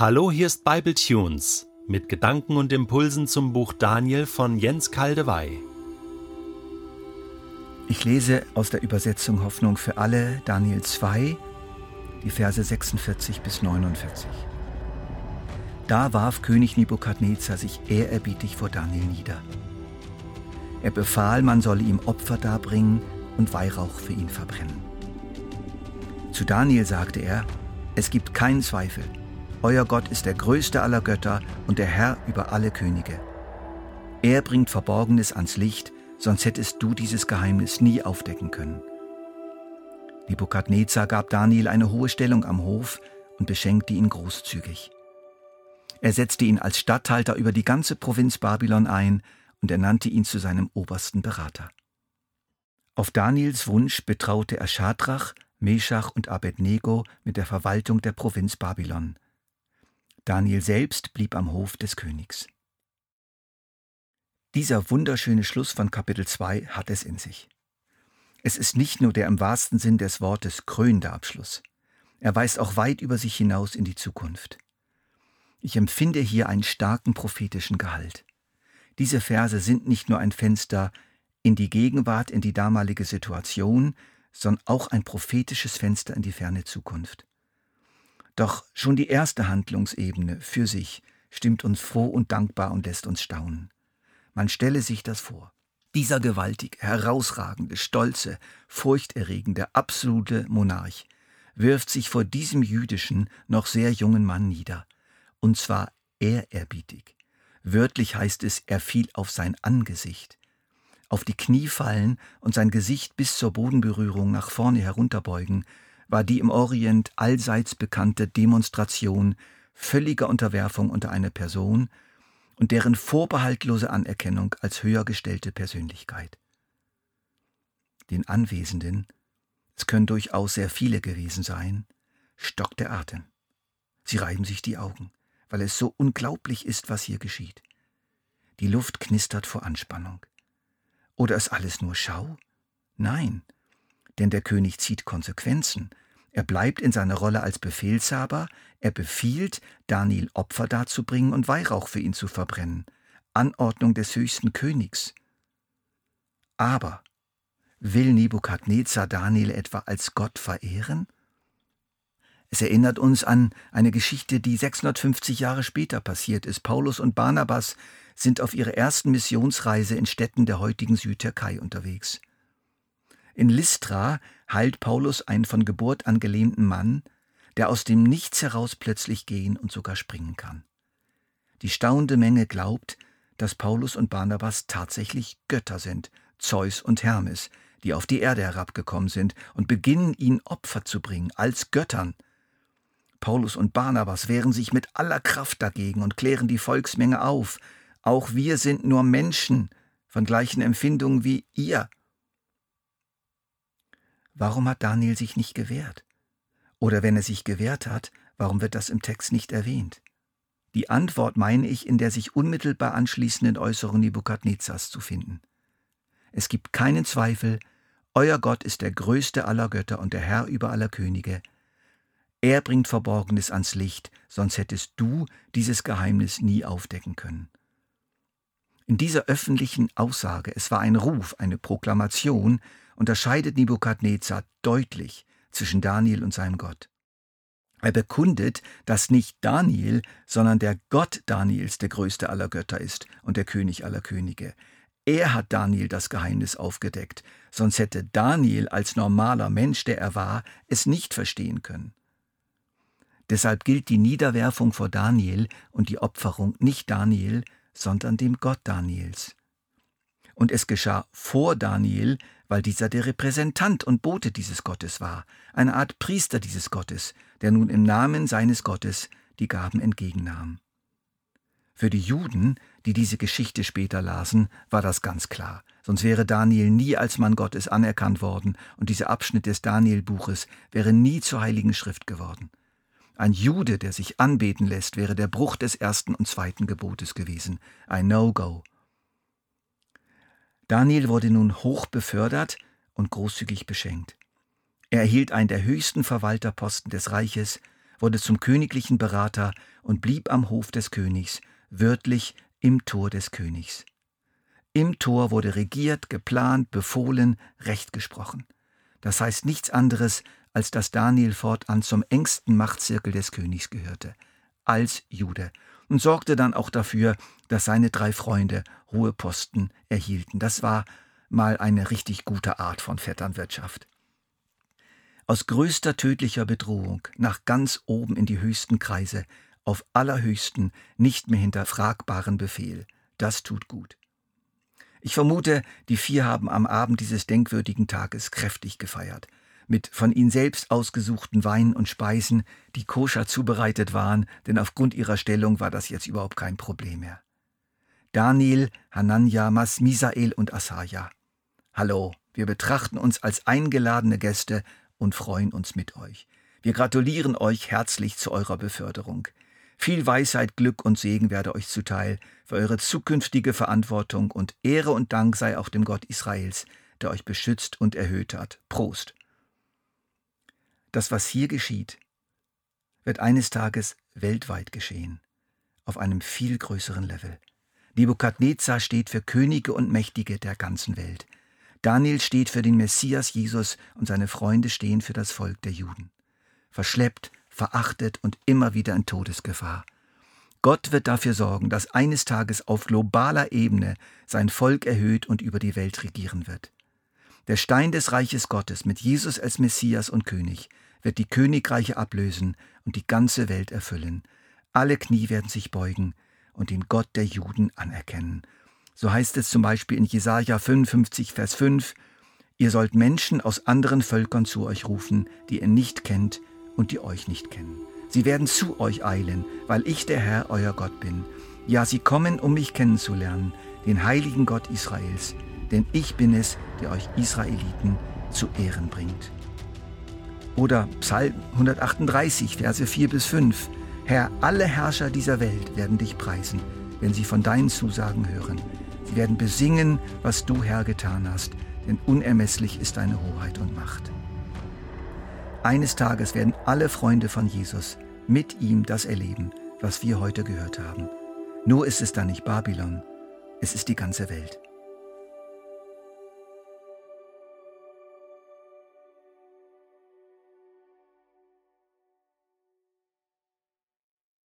Hallo, hier ist Bible Tunes mit Gedanken und Impulsen zum Buch Daniel von Jens Kaldewey. Ich lese aus der Übersetzung Hoffnung für alle Daniel 2, die Verse 46 bis 49. Da warf König Nebukadnezar sich ehrerbietig vor Daniel nieder. Er befahl, man solle ihm Opfer darbringen und Weihrauch für ihn verbrennen. Zu Daniel sagte er, es gibt keinen Zweifel, euer Gott ist der größte aller Götter und der Herr über alle Könige. Er bringt Verborgenes ans Licht, sonst hättest du dieses Geheimnis nie aufdecken können. Nebukadnezar gab Daniel eine hohe Stellung am Hof und beschenkte ihn großzügig. Er setzte ihn als Statthalter über die ganze Provinz Babylon ein und ernannte ihn zu seinem obersten Berater. Auf Daniels Wunsch betraute er Schadrach, Meschach und Abednego mit der Verwaltung der Provinz Babylon. Daniel selbst blieb am Hof des Königs. Dieser wunderschöne Schluss von Kapitel 2 hat es in sich. Es ist nicht nur der im wahrsten Sinn des Wortes krönende Abschluss. Er weist auch weit über sich hinaus in die Zukunft. Ich empfinde hier einen starken prophetischen Gehalt. Diese Verse sind nicht nur ein Fenster in die Gegenwart, in die damalige Situation, sondern auch ein prophetisches Fenster in die ferne Zukunft. Doch schon die erste Handlungsebene für sich stimmt uns froh und dankbar und lässt uns staunen. Man stelle sich das vor. Dieser gewaltige, herausragende, stolze, furchterregende, absolute Monarch wirft sich vor diesem jüdischen, noch sehr jungen Mann nieder, und zwar ehrerbietig. Wörtlich heißt es, er fiel auf sein Angesicht. Auf die Knie fallen und sein Gesicht bis zur Bodenberührung nach vorne herunterbeugen, war die im Orient allseits bekannte Demonstration völliger Unterwerfung unter eine Person, und deren vorbehaltlose Anerkennung als höher gestellte Persönlichkeit. Den Anwesenden, es können durchaus sehr viele gewesen sein, stockt der Atem. Sie reiben sich die Augen, weil es so unglaublich ist, was hier geschieht. Die Luft knistert vor Anspannung. Oder ist alles nur Schau? Nein, denn der König zieht Konsequenzen. Er bleibt in seiner Rolle als Befehlshaber, er befiehlt, Daniel Opfer darzubringen und Weihrauch für ihn zu verbrennen. Anordnung des höchsten Königs. Aber will Nebukadnezar Daniel etwa als Gott verehren? Es erinnert uns an eine Geschichte, die 650 Jahre später passiert ist. Paulus und Barnabas sind auf ihrer ersten Missionsreise in Städten der heutigen Südtürkei unterwegs. In Lystra heilt Paulus einen von Geburt an gelähmten Mann, der aus dem Nichts heraus plötzlich gehen und sogar springen kann. Die staunende Menge glaubt, dass Paulus und Barnabas tatsächlich Götter sind, Zeus und Hermes, die auf die Erde herabgekommen sind und beginnen ihnen Opfer zu bringen als Göttern. Paulus und Barnabas wehren sich mit aller Kraft dagegen und klären die Volksmenge auf. Auch wir sind nur Menschen von gleichen Empfindungen wie ihr. Warum hat Daniel sich nicht gewehrt? Oder wenn er sich gewehrt hat, warum wird das im Text nicht erwähnt? Die Antwort meine ich in der sich unmittelbar anschließenden Äußerung Nebukadnezars zu finden. Es gibt keinen Zweifel, euer Gott ist der größte aller Götter und der Herr über aller Könige. Er bringt Verborgenes ans Licht, sonst hättest du dieses Geheimnis nie aufdecken können. In dieser öffentlichen Aussage, es war ein Ruf, eine Proklamation, unterscheidet Nebukadnezar deutlich zwischen Daniel und seinem Gott. Er bekundet, dass nicht Daniel, sondern der Gott Daniels der größte aller Götter ist und der König aller Könige. Er hat Daniel das Geheimnis aufgedeckt, sonst hätte Daniel als normaler Mensch, der er war, es nicht verstehen können. Deshalb gilt die Niederwerfung vor Daniel und die Opferung nicht Daniel, sondern dem Gott Daniels. Und es geschah vor Daniel, weil dieser der Repräsentant und Bote dieses Gottes war, eine Art Priester dieses Gottes, der nun im Namen seines Gottes die Gaben entgegennahm. Für die Juden, die diese Geschichte später lasen, war das ganz klar, sonst wäre Daniel nie als Mann Gottes anerkannt worden und dieser Abschnitt des Danielbuches wäre nie zur heiligen Schrift geworden. Ein Jude, der sich anbeten lässt, wäre der Bruch des ersten und zweiten Gebotes gewesen, ein No-Go. Daniel wurde nun hoch befördert und großzügig beschenkt. Er erhielt einen der höchsten Verwalterposten des Reiches wurde zum königlichen Berater und blieb am Hof des Königs, wörtlich im Tor des Königs. Im Tor wurde regiert, geplant, befohlen, Recht gesprochen. Das heißt nichts anderes, als dass Daniel fortan zum engsten Machtzirkel des Königs gehörte, als Jude, und sorgte dann auch dafür, dass seine drei Freunde hohe Posten erhielten. Das war mal eine richtig gute Art von Vetternwirtschaft. Aus größter tödlicher Bedrohung nach ganz oben in die höchsten Kreise, auf allerhöchsten, nicht mehr hinterfragbaren Befehl. Das tut gut. Ich vermute, die vier haben am Abend dieses denkwürdigen Tages kräftig gefeiert, mit von ihnen selbst ausgesuchten Weinen und Speisen, die koscher zubereitet waren, denn aufgrund ihrer Stellung war das jetzt überhaupt kein Problem mehr. Daniel, Hanania, Mas, Misael und Asaja. Hallo, wir betrachten uns als eingeladene Gäste und freuen uns mit euch. Wir gratulieren euch herzlich zu eurer Beförderung. Viel Weisheit, Glück und Segen werde euch zuteil für eure zukünftige Verantwortung und Ehre und Dank sei auch dem Gott Israels, der euch beschützt und erhöht hat. Prost. Das, was hier geschieht, wird eines Tages weltweit geschehen, auf einem viel größeren Level. Nebukadnezar steht für Könige und Mächtige der ganzen Welt. Daniel steht für den Messias Jesus und seine Freunde stehen für das Volk der Juden. Verschleppt, verachtet und immer wieder in Todesgefahr. Gott wird dafür sorgen, dass eines Tages auf globaler Ebene sein Volk erhöht und über die Welt regieren wird. Der Stein des Reiches Gottes mit Jesus als Messias und König wird die Königreiche ablösen und die ganze Welt erfüllen. Alle Knie werden sich beugen und den Gott der Juden anerkennen. So heißt es zum Beispiel in Jesaja 55, Vers 5, Ihr sollt Menschen aus anderen Völkern zu euch rufen, die ihr nicht kennt und die euch nicht kennen. Sie werden zu euch eilen, weil ich der Herr, euer Gott bin. Ja, sie kommen, um mich kennenzulernen, den heiligen Gott Israels, denn ich bin es, der euch Israeliten zu Ehren bringt. Oder Psalm 138, Verse 4 bis 5. Herr, alle Herrscher dieser Welt werden dich preisen, wenn sie von deinen Zusagen hören. Sie werden besingen, was du, Herr, getan hast, denn unermesslich ist deine Hoheit und Macht. Eines Tages werden alle Freunde von Jesus mit ihm das erleben, was wir heute gehört haben. Nur ist es dann nicht Babylon, es ist die ganze Welt.